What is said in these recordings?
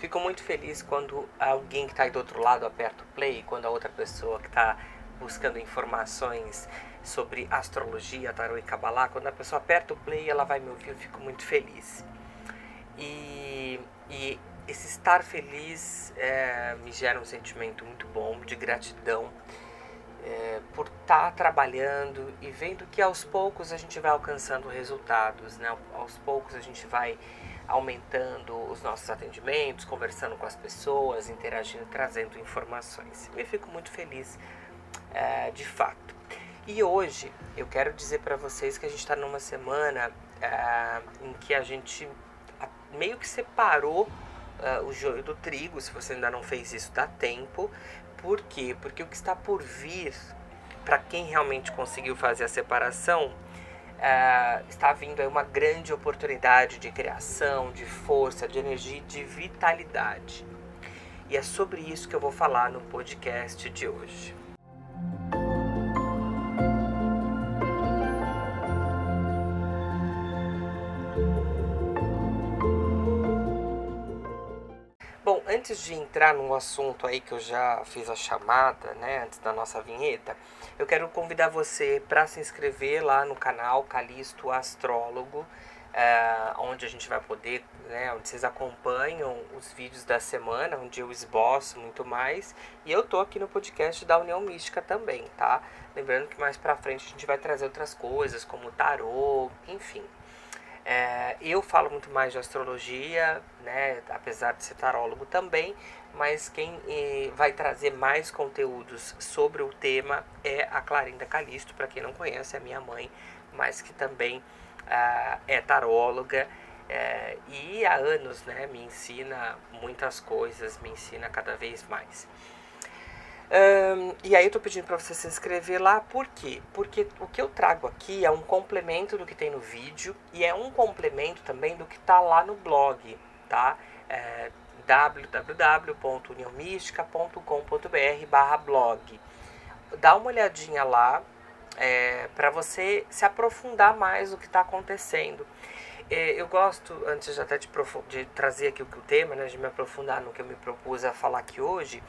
Fico muito feliz quando alguém que está aí do outro lado aperta o play, quando a outra pessoa que está buscando informações sobre astrologia, tarô e cabalá, quando a pessoa aperta o play ela vai me ouvir, eu fico muito feliz. E, e esse estar feliz é, me gera um sentimento muito bom de gratidão é, por estar tá trabalhando e vendo que aos poucos a gente vai alcançando resultados, né? aos poucos a gente vai aumentando os nossos atendimentos, conversando com as pessoas, interagindo, trazendo informações. Eu fico muito feliz é, de fato. E hoje eu quero dizer para vocês que a gente está numa semana é, em que a gente meio que separou uh, o joio do trigo. Se você ainda não fez isso, dá tempo. Por quê? Porque o que está por vir, para quem realmente conseguiu fazer a separação, uh, está vindo aí uma grande oportunidade de criação, de força, de energia, de vitalidade. E é sobre isso que eu vou falar no podcast de hoje. Antes de entrar no assunto aí que eu já fiz a chamada, né, antes da nossa vinheta, eu quero convidar você para se inscrever lá no canal Calisto Astrólogo, é, onde a gente vai poder, né, onde vocês acompanham os vídeos da semana, onde eu esboço muito mais, e eu tô aqui no podcast da União Mística também, tá? Lembrando que mais para frente a gente vai trazer outras coisas, como tarô, enfim, é, eu falo muito mais de astrologia, né, apesar de ser tarólogo também, mas quem vai trazer mais conteúdos sobre o tema é a Clarinda Calisto, para quem não conhece, é minha mãe, mas que também ah, é taróloga é, e há anos né, me ensina muitas coisas, me ensina cada vez mais. Um, e aí eu tô pedindo para você se inscrever lá, por quê? Porque o que eu trago aqui é um complemento do que tem no vídeo e é um complemento também do que tá lá no blog, tá? É www.uniãomística.com.br barra blog. Dá uma olhadinha lá é, para você se aprofundar mais no que está acontecendo. É, eu gosto, antes de até de, de trazer aqui o, o tema, né, de me aprofundar no que eu me propus a falar aqui hoje,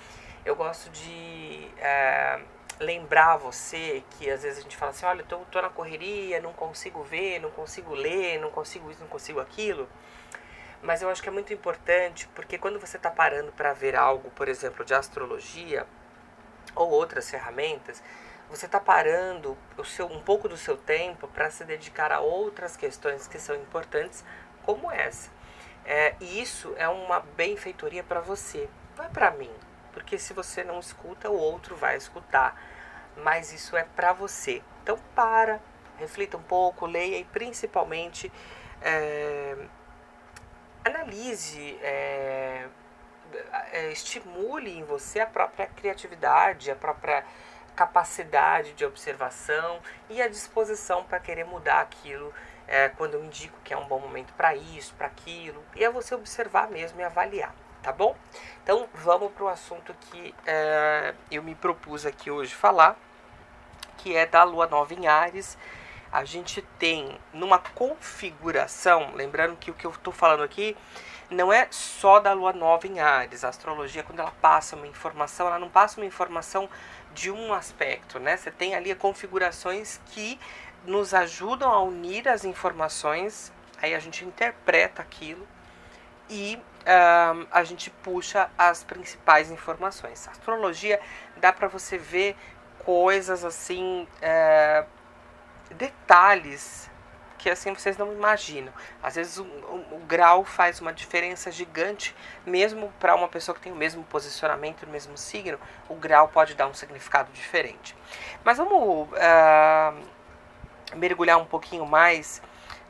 eu gosto de é, lembrar você que às vezes a gente fala assim, olha, eu tô, tô na correria, não consigo ver, não consigo ler, não consigo isso, não consigo aquilo. Mas eu acho que é muito importante, porque quando você está parando para ver algo, por exemplo, de astrologia ou outras ferramentas, você está parando o seu, um pouco do seu tempo para se dedicar a outras questões que são importantes, como essa. É, e isso é uma benfeitoria para você, não é para mim porque se você não escuta, o outro vai escutar. Mas isso é para você. Então para, reflita um pouco, leia e principalmente é, analise, é, estimule em você a própria criatividade, a própria capacidade de observação e a disposição para querer mudar aquilo é, quando eu indico que é um bom momento para isso, para aquilo. E é você observar mesmo e avaliar tá bom? Então vamos para o assunto que é, eu me propus aqui hoje falar, que é da Lua Nova em Ares. A gente tem numa configuração, lembrando que o que eu estou falando aqui não é só da Lua Nova em Ares. A astrologia, quando ela passa uma informação, ela não passa uma informação de um aspecto, né? Você tem ali configurações que nos ajudam a unir as informações, aí a gente interpreta aquilo e um, a gente puxa as principais informações. A astrologia dá para você ver coisas assim, é, detalhes que assim vocês não imaginam. Às vezes o, o, o grau faz uma diferença gigante, mesmo para uma pessoa que tem o mesmo posicionamento, o mesmo signo, o grau pode dar um significado diferente. Mas vamos uh, mergulhar um pouquinho mais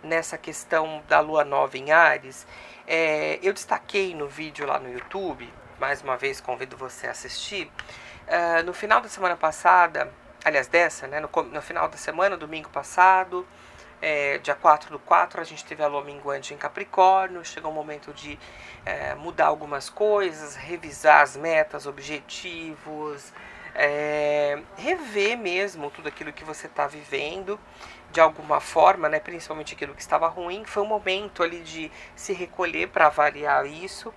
nessa questão da lua nova em Ares é, eu destaquei no vídeo lá no YouTube, mais uma vez convido você a assistir. Uh, no final da semana passada, aliás, dessa, né, no, no final da semana, domingo passado, é, dia 4 do 4, a gente teve a lua minguante em Capricórnio. Chegou o momento de é, mudar algumas coisas, revisar as metas, objetivos, é, rever mesmo tudo aquilo que você está vivendo de alguma forma, né, principalmente aquilo que estava ruim, foi um momento ali de se recolher para avaliar isso.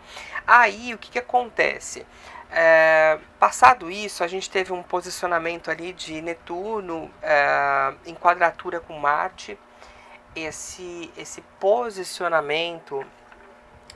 Aí o que, que acontece? É, passado isso, a gente teve um posicionamento ali de Netuno é, em quadratura com Marte. Esse, esse posicionamento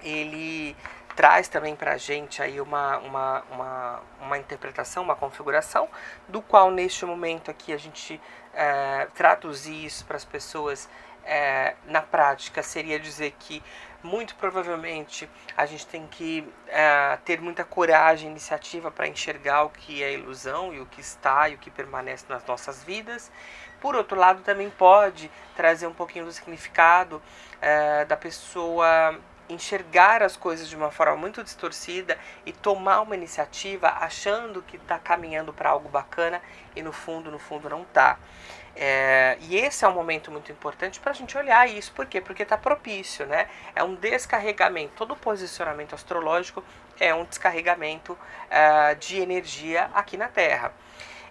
ele traz também para a gente aí uma, uma, uma, uma interpretação, uma configuração, do qual neste momento aqui a gente é, traduzir isso para as pessoas é, na prática seria dizer que muito provavelmente a gente tem que é, ter muita coragem, iniciativa para enxergar o que é ilusão e o que está e o que permanece nas nossas vidas. Por outro lado, também pode trazer um pouquinho do significado é, da pessoa enxergar as coisas de uma forma muito distorcida e tomar uma iniciativa achando que está caminhando para algo bacana e no fundo, no fundo não está. É, e esse é um momento muito importante para a gente olhar isso. Por quê? Porque está propício, né? É um descarregamento. Todo posicionamento astrológico é um descarregamento uh, de energia aqui na Terra.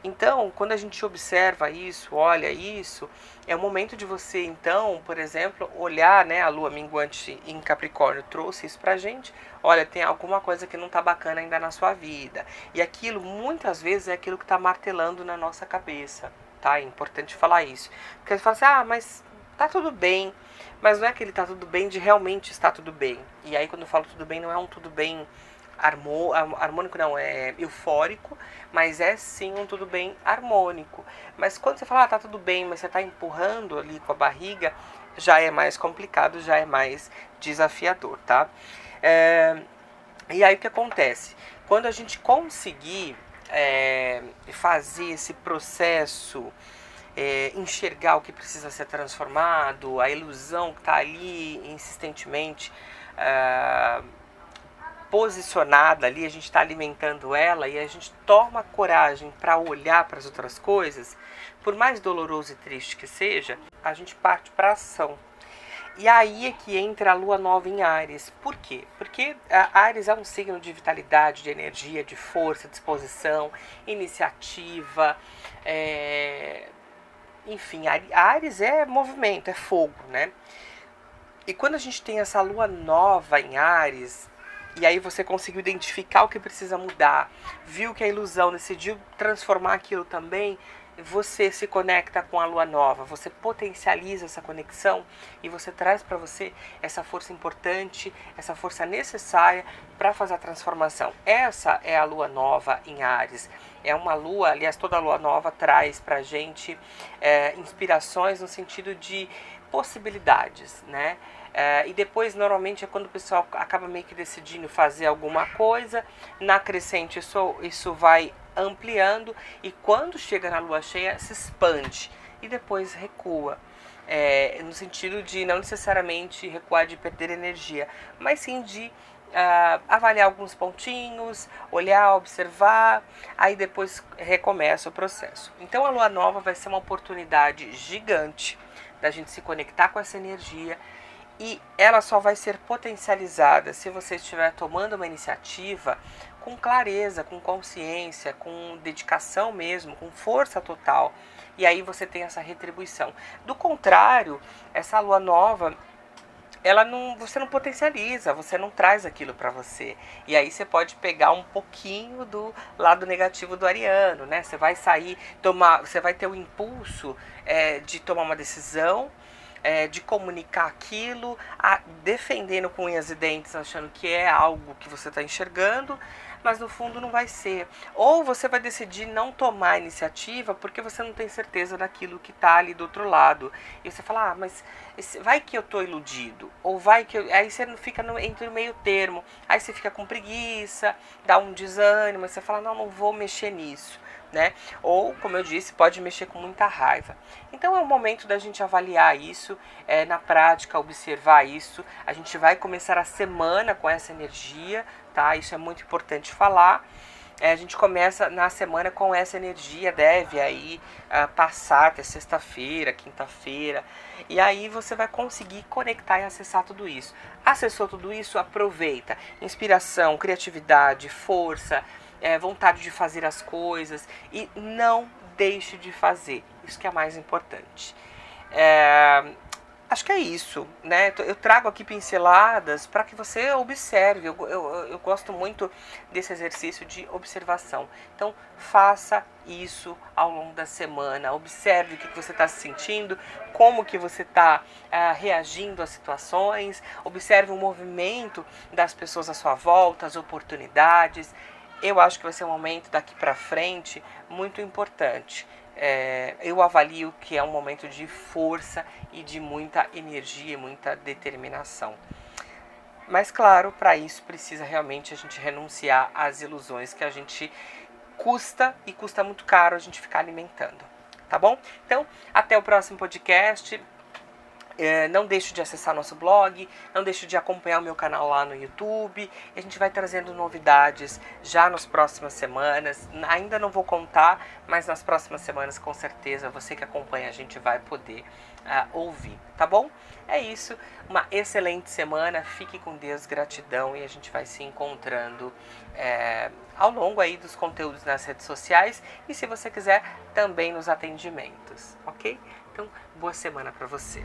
Então, quando a gente observa isso, olha isso, é o momento de você, então, por exemplo, olhar, né, a lua minguante em Capricórnio trouxe isso pra gente. Olha, tem alguma coisa que não tá bacana ainda na sua vida. E aquilo, muitas vezes, é aquilo que tá martelando na nossa cabeça, tá? É importante falar isso. Porque você fala assim, ah, mas tá tudo bem. Mas não é aquele tá tudo bem de realmente está tudo bem. E aí, quando eu falo tudo bem, não é um tudo bem harmônico não, é eufórico, mas é sim um tudo bem harmônico. Mas quando você fala, ah, tá tudo bem, mas você tá empurrando ali com a barriga, já é mais complicado, já é mais desafiador, tá? É, e aí o que acontece? Quando a gente conseguir é, fazer esse processo, é, enxergar o que precisa ser transformado, a ilusão que está ali insistentemente é, posicionada ali, a gente está alimentando ela e a gente toma coragem para olhar para as outras coisas, por mais doloroso e triste que seja, a gente parte para ação. E aí é que entra a lua nova em Ares. Por quê? Porque Ares é um signo de vitalidade, de energia, de força, disposição, iniciativa. É... Enfim, Ares é movimento, é fogo, né? E quando a gente tem essa lua nova em Ares, e aí você conseguiu identificar o que precisa mudar, viu que a ilusão decidiu transformar aquilo também, você se conecta com a lua nova, você potencializa essa conexão e você traz para você essa força importante, essa força necessária para fazer a transformação. Essa é a lua nova em Ares. É uma lua, aliás, toda lua nova traz para a gente é, inspirações no sentido de possibilidades, né? É, e depois, normalmente, é quando o pessoal acaba meio que decidindo fazer alguma coisa. Na crescente, isso, isso vai ampliando. E quando chega na lua cheia, se expande. E depois recua. É, no sentido de não necessariamente recuar de perder energia, mas sim de Uh, avaliar alguns pontinhos, olhar, observar, aí depois recomeça o processo. Então a lua nova vai ser uma oportunidade gigante da gente se conectar com essa energia e ela só vai ser potencializada se você estiver tomando uma iniciativa com clareza, com consciência, com dedicação mesmo, com força total. E aí você tem essa retribuição. Do contrário, essa lua nova, ela não, você não potencializa, você não traz aquilo para você. E aí você pode pegar um pouquinho do lado negativo do ariano, né? Você vai sair, tomar, você vai ter o impulso é, de tomar uma decisão é, de comunicar aquilo, a, defendendo com unhas e dentes, achando que é algo que você está enxergando, mas no fundo não vai ser. Ou você vai decidir não tomar a iniciativa porque você não tem certeza daquilo que está ali do outro lado. E você fala, ah, mas esse, vai que eu estou iludido. Ou vai que eu, Aí você fica no, entre o meio termo. Aí você fica com preguiça, dá um desânimo, você fala, não, não vou mexer nisso né? Ou, como eu disse, pode mexer com muita raiva. Então é o momento da gente avaliar isso, é, na prática, observar isso. A gente vai começar a semana com essa energia, tá? Isso é muito importante falar. É, a gente começa na semana com essa energia, deve aí uh, passar até sexta-feira, quinta-feira, e aí você vai conseguir conectar e acessar tudo isso. Acessou tudo isso, aproveita. Inspiração, criatividade, força, é, vontade de fazer as coisas e não deixe de fazer. Isso que é mais importante. É, acho que é isso, né? Eu trago aqui pinceladas para que você observe. Eu, eu, eu gosto muito desse exercício de observação. Então, faça isso ao longo da semana. Observe o que, você está sentindo, como que você está uh, reagindo às situações. Observe o movimento das pessoas à sua volta, as oportunidades. Eu acho que vai ser um momento daqui para frente muito importante é, eu avalio que é um momento de força e de muita energia, muita determinação. Mas claro, para isso precisa realmente a gente renunciar às ilusões que a gente custa e custa muito caro a gente ficar alimentando. Tá bom? Então, até o próximo podcast. É, não deixe de acessar nosso blog, não deixe de acompanhar o meu canal lá no YouTube. A gente vai trazendo novidades já nas próximas semanas. Ainda não vou contar, mas nas próximas semanas, com certeza, você que acompanha a gente vai poder uh, ouvir, tá bom? É isso, uma excelente semana. Fique com Deus, gratidão e a gente vai se encontrando é, ao longo aí dos conteúdos nas redes sociais e se você quiser também nos atendimentos, ok? Então, boa semana para você.